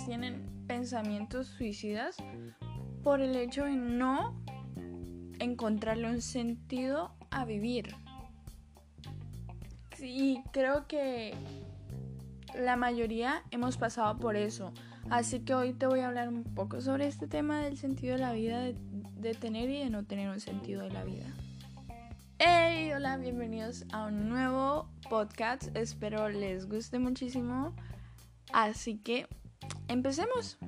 tienen pensamientos suicidas por el hecho de no encontrarle un sentido a vivir. Sí, creo que la mayoría hemos pasado por eso. Así que hoy te voy a hablar un poco sobre este tema del sentido de la vida, de, tener y de no tener un sentido de la vida. Hey, hola, bienvenidos a un nuevo podcast. Espero les guste muchísimo. Así que empecemos.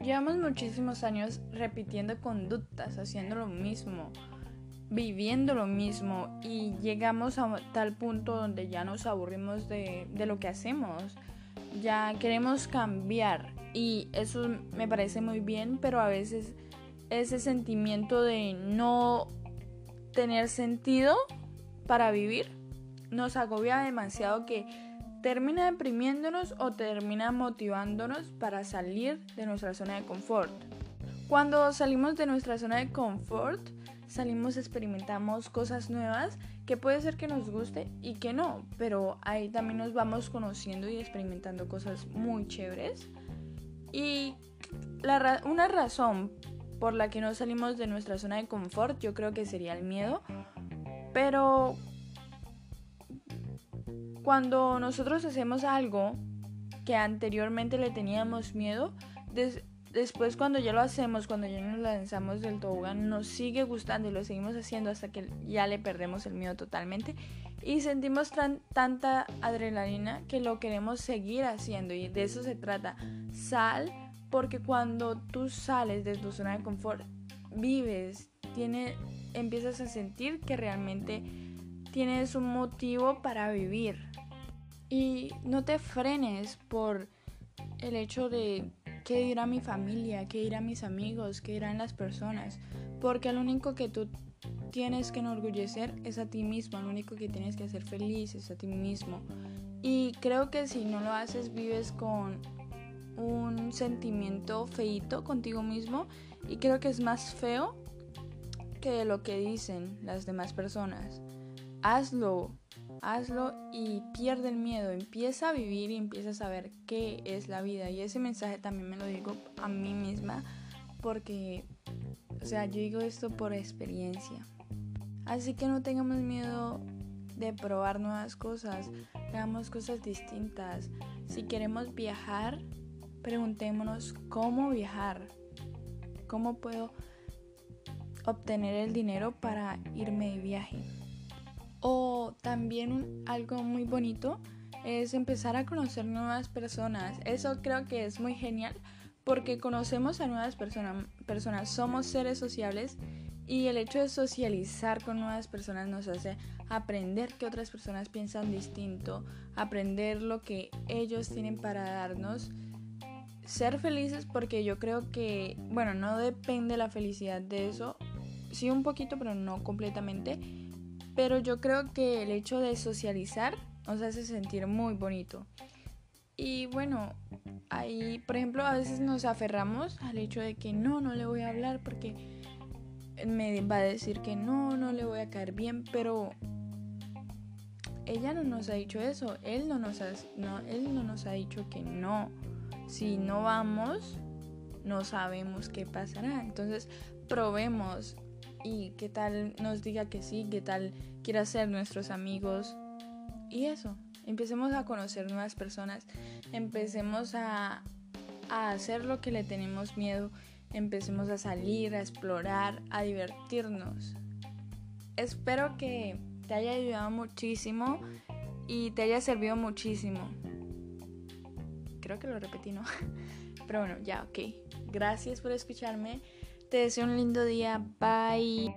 Llevamos muchísimos años repitiendo conductas, haciendo lo mismo, viviendo lo mismo y llegamos a tal punto donde ya nos aburrimos de, lo que hacemos. Ya queremos cambiar y eso me parece muy bien, pero a veces ese sentimiento de no tener sentido para vivir nos agobia demasiado que termina deprimiéndonos o termina motivándonos para salir de nuestra zona de confort. Cuando salimos de nuestra zona de confort, salimos, experimentamos cosas nuevas que puede ser que nos guste y que no, pero ahí también nos vamos conociendo y experimentando cosas muy chéveres. Y una razón por la que no salimos de nuestra zona de confort yo creo que sería el miedo, pero cuando nosotros hacemos algo que anteriormente le teníamos miedo, después cuando ya lo hacemos, cuando ya nos lanzamos del tobogán, nos sigue gustando y lo seguimos haciendo hasta que ya le perdemos el miedo totalmente y sentimos tanta adrenalina que lo queremos seguir haciendo y de eso se trata. Sal porque cuando tú sales de tu zona de confort, vives, tiene, empiezas a sentir que realmente tienes un motivo para vivir. Y no te frenes por el hecho de qué dirá mi familia, qué dirán mis amigos, qué dirán las personas. Porque lo único que tú tienes que enorgullecer es a ti mismo, lo único que tienes que hacer feliz es a ti mismo. Y creo que si no lo haces vives con un sentimiento feito contigo mismo y creo que es más feo que lo que dicen las demás personas hazlo, hazlo y pierde el miedo, empieza a vivir y empieza a saber qué es la vida. Y ese mensaje también me lo digo a mí misma porque, o sea, yo digo esto por experiencia. Así que no tengamos miedo de probar nuevas cosas, hagamos cosas distintas. Si queremos viajar, preguntémonos cómo viajar, cómo puedo obtener el dinero para irme de viaje. O también algo muy bonito es empezar a conocer nuevas personas. Eso creo que es muy genial porque conocemos a nuevas personas, personas, somos seres sociables y el hecho de socializar con nuevas personas nos hace aprender que otras personas piensan distinto, aprender lo que ellos tienen para darnos, ser felices porque yo creo que, bueno, no depende la felicidad de eso, sí un poquito, pero no completamente pero yo creo que el hecho de socializar nos hace sentir muy bonito. Y bueno, ahí, por ejemplo, a veces nos aferramos al hecho de que no, no le voy a hablar porque me va a decir que no, no le voy a caer bien, pero ella no nos ha dicho eso, él no nos ha, él no nos ha dicho que no. Si no vamos, no sabemos qué pasará. Entonces, probemos y qué tal nos diga que sí, qué tal quiera ser nuestros amigos. Y eso, empecemos a conocer nuevas personas, empecemos a, a hacer lo que le tenemos miedo, empecemos a salir, a explorar, a divertirnos. Espero que te haya ayudado muchísimo y te haya servido muchísimo. Creo que lo repetí, ¿no? Pero bueno, ya, ok. Gracias por escucharme. Te deseo un lindo día. Bye.